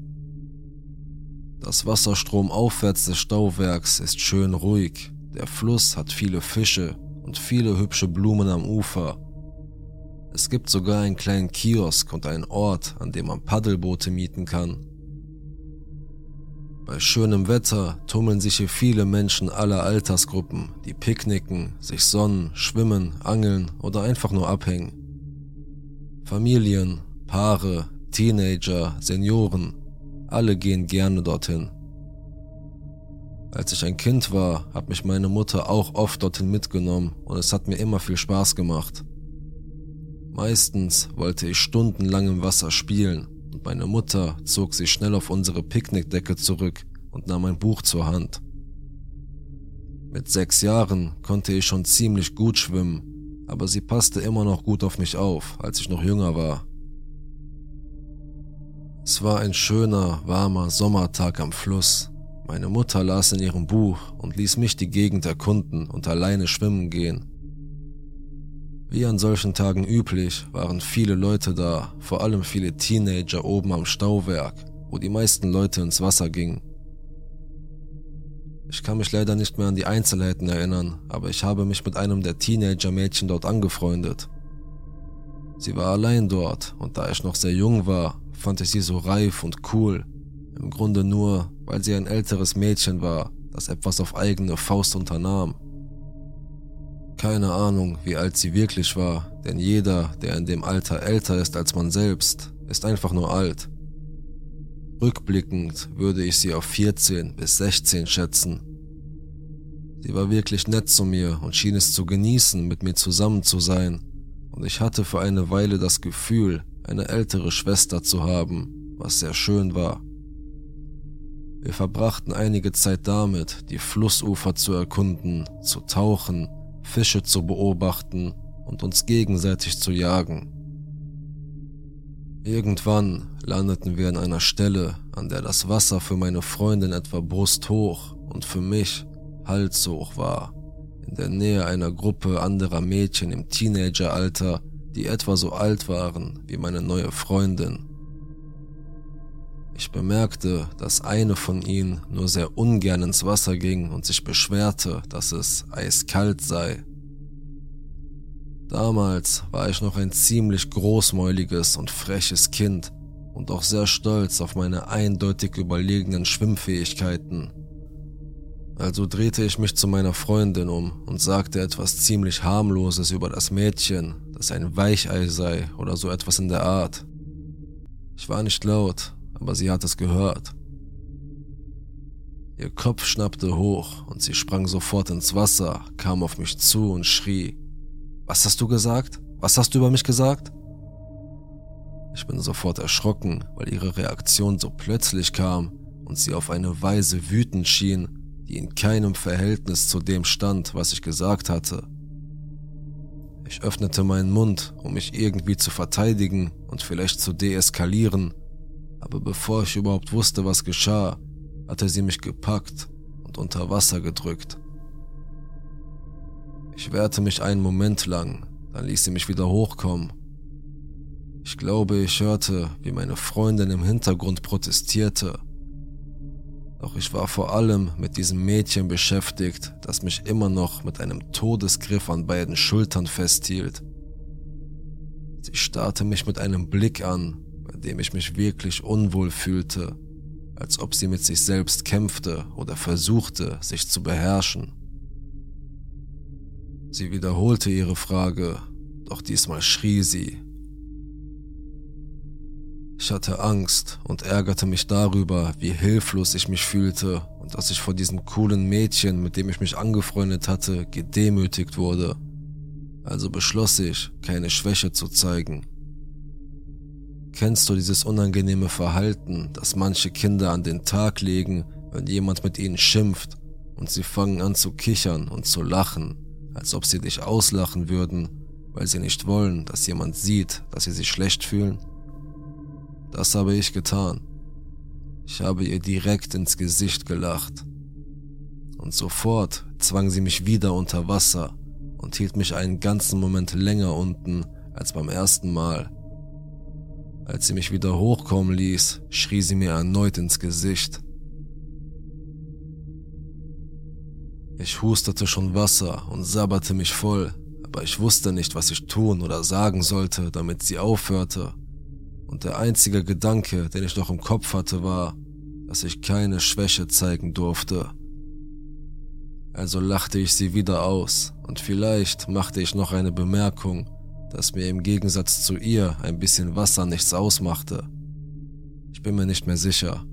S1: Das Wasserstrom aufwärts des Stauwerks ist schön ruhig. Der Fluss hat viele Fische und viele hübsche Blumen am Ufer. Es gibt sogar einen kleinen Kiosk und einen Ort, an dem man Paddelboote mieten kann. Bei schönem Wetter tummeln sich hier viele Menschen aller Altersgruppen, die picknicken, sich sonnen, schwimmen, angeln oder einfach nur abhängen. Familien, Paare, Teenager, Senioren, alle gehen gerne dorthin. Als ich ein Kind war, hat mich meine Mutter auch oft dorthin mitgenommen und es hat mir immer viel Spaß gemacht. Meistens wollte ich stundenlang im Wasser spielen und meine Mutter zog sich schnell auf unsere Picknickdecke zurück und nahm ein Buch zur Hand. Mit sechs Jahren konnte ich schon ziemlich gut schwimmen, aber sie passte immer noch gut auf mich auf, als ich noch jünger war. Es war ein schöner, warmer Sommertag am Fluss. Meine Mutter las in ihrem Buch und ließ mich die Gegend erkunden und alleine schwimmen gehen. Wie an solchen Tagen üblich waren viele Leute da, vor allem viele Teenager oben am Stauwerk, wo die meisten Leute ins Wasser gingen. Ich kann mich leider nicht mehr an die Einzelheiten erinnern, aber ich habe mich mit einem der Teenager-Mädchen dort angefreundet. Sie war allein dort und da ich noch sehr jung war, fand ich sie so reif und cool. Im Grunde nur, weil sie ein älteres Mädchen war, das etwas auf eigene Faust unternahm. Keine Ahnung, wie alt sie wirklich war, denn jeder, der in dem Alter älter ist als man selbst, ist einfach nur alt. Rückblickend würde ich sie auf 14 bis 16 schätzen. Sie war wirklich nett zu mir und schien es zu genießen, mit mir zusammen zu sein, und ich hatte für eine Weile das Gefühl, eine ältere Schwester zu haben, was sehr schön war. Wir verbrachten einige Zeit damit, die Flussufer zu erkunden, zu tauchen, Fische zu beobachten und uns gegenseitig zu jagen. Irgendwann landeten wir an einer Stelle, an der das Wasser für meine Freundin etwa brusthoch und für mich halshoch war, in der Nähe einer Gruppe anderer Mädchen im Teenageralter, die etwa so alt waren wie meine neue Freundin. Ich bemerkte, dass eine von ihnen nur sehr ungern ins Wasser ging und sich beschwerte, dass es eiskalt sei. Damals war ich noch ein ziemlich großmäuliges und freches Kind und auch sehr stolz auf meine eindeutig überlegenen Schwimmfähigkeiten. Also drehte ich mich zu meiner Freundin um und sagte etwas ziemlich harmloses über das Mädchen, das ein Weichei sei oder so etwas in der Art. Ich war nicht laut, aber sie hat es gehört. Ihr Kopf schnappte hoch und sie sprang sofort ins Wasser, kam auf mich zu und schrie, was hast du gesagt? Was hast du über mich gesagt? Ich bin sofort erschrocken, weil ihre Reaktion so plötzlich kam und sie auf eine Weise wütend schien, die in keinem Verhältnis zu dem stand, was ich gesagt hatte. Ich öffnete meinen Mund, um mich irgendwie zu verteidigen und vielleicht zu deeskalieren, aber bevor ich überhaupt wusste, was geschah, hatte sie mich gepackt und unter Wasser gedrückt. Ich wehrte mich einen Moment lang, dann ließ sie mich wieder hochkommen. Ich glaube, ich hörte, wie meine Freundin im Hintergrund protestierte. Doch ich war vor allem mit diesem Mädchen beschäftigt, das mich immer noch mit einem Todesgriff an beiden Schultern festhielt. Sie starrte mich mit einem Blick an, dem ich mich wirklich unwohl fühlte, als ob sie mit sich selbst kämpfte oder versuchte, sich zu beherrschen. Sie wiederholte ihre Frage, doch diesmal schrie sie. Ich hatte Angst und ärgerte mich darüber, wie hilflos ich mich fühlte und dass ich vor diesem coolen Mädchen, mit dem ich mich angefreundet hatte, gedemütigt wurde. Also beschloss ich, keine Schwäche zu zeigen. Kennst du dieses unangenehme Verhalten, das manche Kinder an den Tag legen, wenn jemand mit ihnen schimpft und sie fangen an zu kichern und zu lachen? als ob sie dich auslachen würden, weil sie nicht wollen, dass jemand sieht, dass sie sich schlecht fühlen? Das habe ich getan. Ich habe ihr direkt ins Gesicht gelacht. Und sofort zwang sie mich wieder unter Wasser und hielt mich einen ganzen Moment länger unten als beim ersten Mal. Als sie mich wieder hochkommen ließ, schrie sie mir erneut ins Gesicht. Ich hustete schon Wasser und sabberte mich voll, aber ich wusste nicht, was ich tun oder sagen sollte, damit sie aufhörte. Und der einzige Gedanke, den ich noch im Kopf hatte, war, dass ich keine Schwäche zeigen durfte. Also lachte ich sie wieder aus und vielleicht machte ich noch eine Bemerkung, dass mir im Gegensatz zu ihr ein bisschen Wasser nichts ausmachte. Ich bin mir nicht mehr sicher.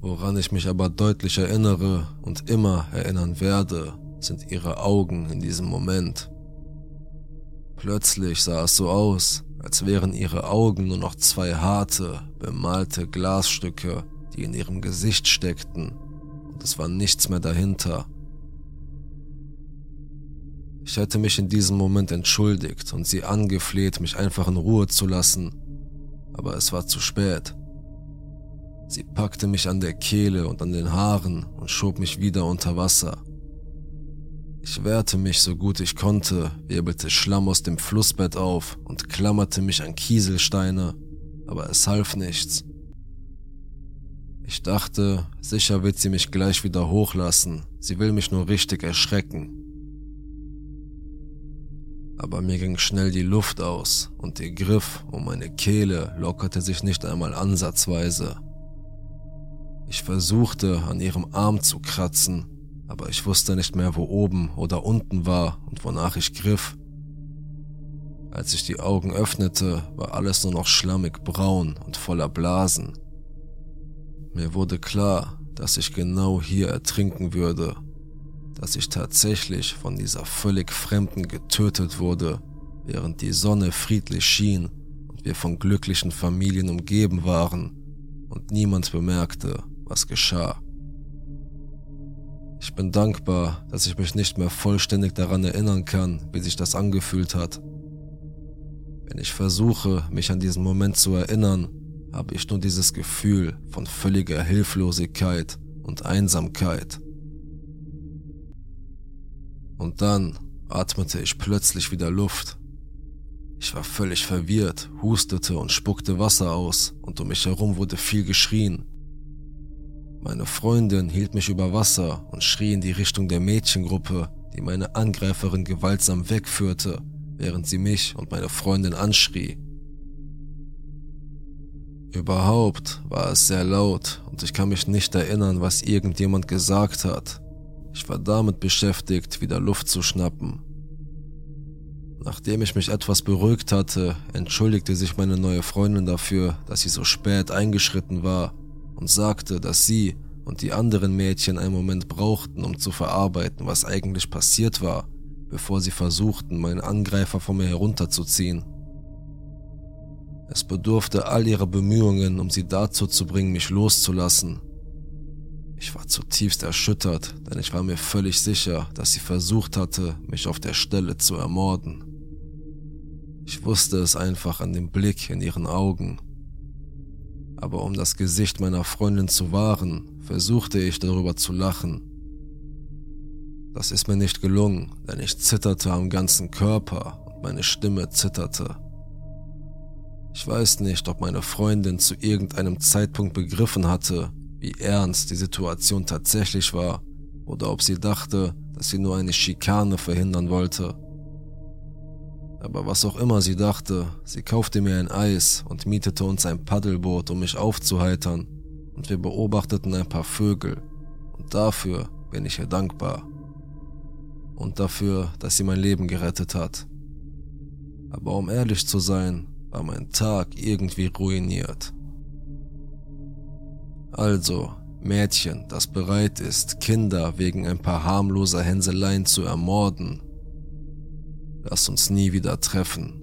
S1: Woran ich mich aber deutlich erinnere und immer erinnern werde, sind ihre Augen in diesem Moment. Plötzlich sah es so aus, als wären ihre Augen nur noch zwei harte, bemalte Glasstücke, die in ihrem Gesicht steckten, und es war nichts mehr dahinter. Ich hätte mich in diesem Moment entschuldigt und sie angefleht, mich einfach in Ruhe zu lassen, aber es war zu spät. Sie packte mich an der Kehle und an den Haaren und schob mich wieder unter Wasser. Ich wehrte mich so gut ich konnte, wirbelte Schlamm aus dem Flussbett auf und klammerte mich an Kieselsteine, aber es half nichts. Ich dachte, sicher wird sie mich gleich wieder hochlassen, sie will mich nur richtig erschrecken. Aber mir ging schnell die Luft aus und der Griff um meine Kehle lockerte sich nicht einmal ansatzweise. Ich versuchte an ihrem Arm zu kratzen, aber ich wusste nicht mehr, wo oben oder unten war und wonach ich griff. Als ich die Augen öffnete, war alles nur noch schlammig braun und voller Blasen. Mir wurde klar, dass ich genau hier ertrinken würde, dass ich tatsächlich von dieser völlig Fremden getötet wurde, während die Sonne friedlich schien und wir von glücklichen Familien umgeben waren und niemand bemerkte, was geschah. Ich bin dankbar, dass ich mich nicht mehr vollständig daran erinnern kann, wie sich das angefühlt hat. Wenn ich versuche, mich an diesen Moment zu erinnern, habe ich nur dieses Gefühl von völliger Hilflosigkeit und Einsamkeit. Und dann atmete ich plötzlich wieder Luft. Ich war völlig verwirrt, hustete und spuckte Wasser aus, und um mich herum wurde viel geschrien. Meine Freundin hielt mich über Wasser und schrie in die Richtung der Mädchengruppe, die meine Angreiferin gewaltsam wegführte, während sie mich und meine Freundin anschrie. Überhaupt war es sehr laut und ich kann mich nicht erinnern, was irgendjemand gesagt hat. Ich war damit beschäftigt, wieder Luft zu schnappen. Nachdem ich mich etwas beruhigt hatte, entschuldigte sich meine neue Freundin dafür, dass sie so spät eingeschritten war und sagte, dass sie und die anderen Mädchen einen Moment brauchten, um zu verarbeiten, was eigentlich passiert war, bevor sie versuchten, meinen Angreifer von mir herunterzuziehen. Es bedurfte all ihrer Bemühungen, um sie dazu zu bringen, mich loszulassen. Ich war zutiefst erschüttert, denn ich war mir völlig sicher, dass sie versucht hatte, mich auf der Stelle zu ermorden. Ich wusste es einfach an dem Blick in ihren Augen. Aber um das Gesicht meiner Freundin zu wahren, versuchte ich darüber zu lachen. Das ist mir nicht gelungen, denn ich zitterte am ganzen Körper und meine Stimme zitterte. Ich weiß nicht, ob meine Freundin zu irgendeinem Zeitpunkt begriffen hatte, wie ernst die Situation tatsächlich war, oder ob sie dachte, dass sie nur eine Schikane verhindern wollte. Aber was auch immer sie dachte, sie kaufte mir ein Eis und mietete uns ein Paddelboot, um mich aufzuheitern, und wir beobachteten ein paar Vögel, und dafür bin ich ihr dankbar. Und dafür, dass sie mein Leben gerettet hat. Aber um ehrlich zu sein, war mein Tag irgendwie ruiniert. Also, Mädchen, das bereit ist, Kinder wegen ein paar harmloser Hänseleien zu ermorden, lass uns nie wieder treffen.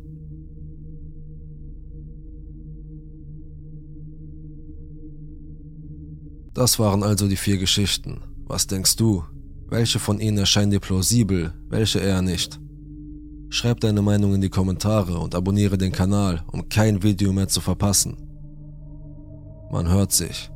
S1: Das waren also die vier Geschichten. Was denkst du? Welche von ihnen erscheinen dir plausibel, welche eher nicht? Schreib deine Meinung in die Kommentare und abonniere den Kanal, um kein Video mehr zu verpassen. Man hört sich.